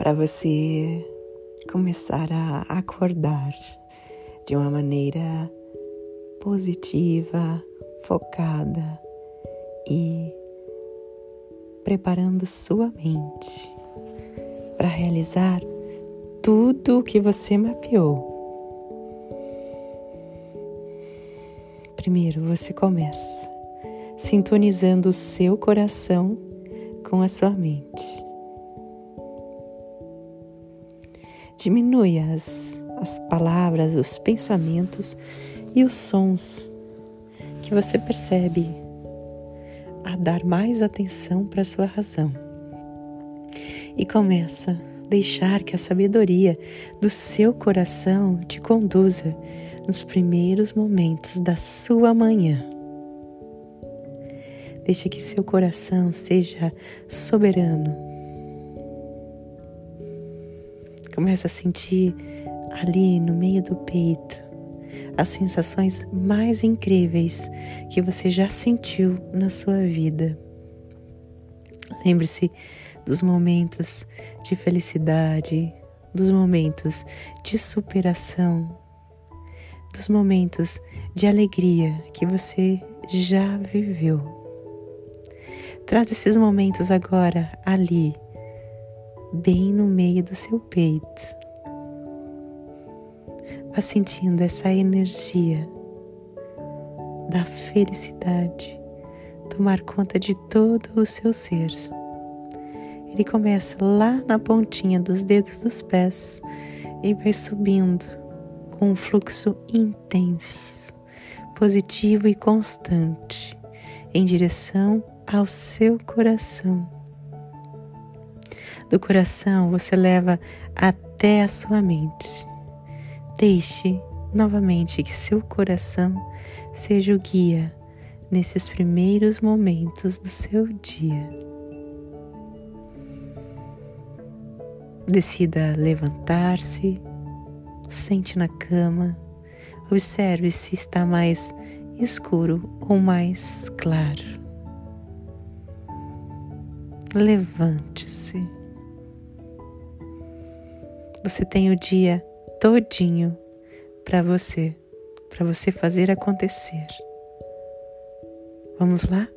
para você começar a acordar de uma maneira positiva, focada e preparando sua mente para realizar tudo o que você mapeou. Primeiro você começa sintonizando o seu coração com a sua mente. Diminui as, as palavras, os pensamentos e os sons que você percebe a dar mais atenção para a sua razão. E começa a deixar que a sabedoria do seu coração te conduza nos primeiros momentos da sua manhã. Deixe que seu coração seja soberano. Começa a sentir ali no meio do peito as sensações mais incríveis que você já sentiu na sua vida. Lembre-se dos momentos de felicidade, dos momentos de superação, dos momentos de alegria que você já viveu. Traz esses momentos agora ali, bem no meio do seu peito. Vá sentindo essa energia da felicidade tomar conta de todo o seu ser. Ele começa lá na pontinha dos dedos dos pés e vai subindo com um fluxo intenso, positivo e constante em direção ao seu coração. Do coração você leva até a sua mente Deixe novamente que seu coração seja o guia nesses primeiros momentos do seu dia. Decida levantar-se, sente na cama, observe se está mais escuro ou mais claro. Levante-se. Você tem o dia todinho para você, para você fazer acontecer. Vamos lá?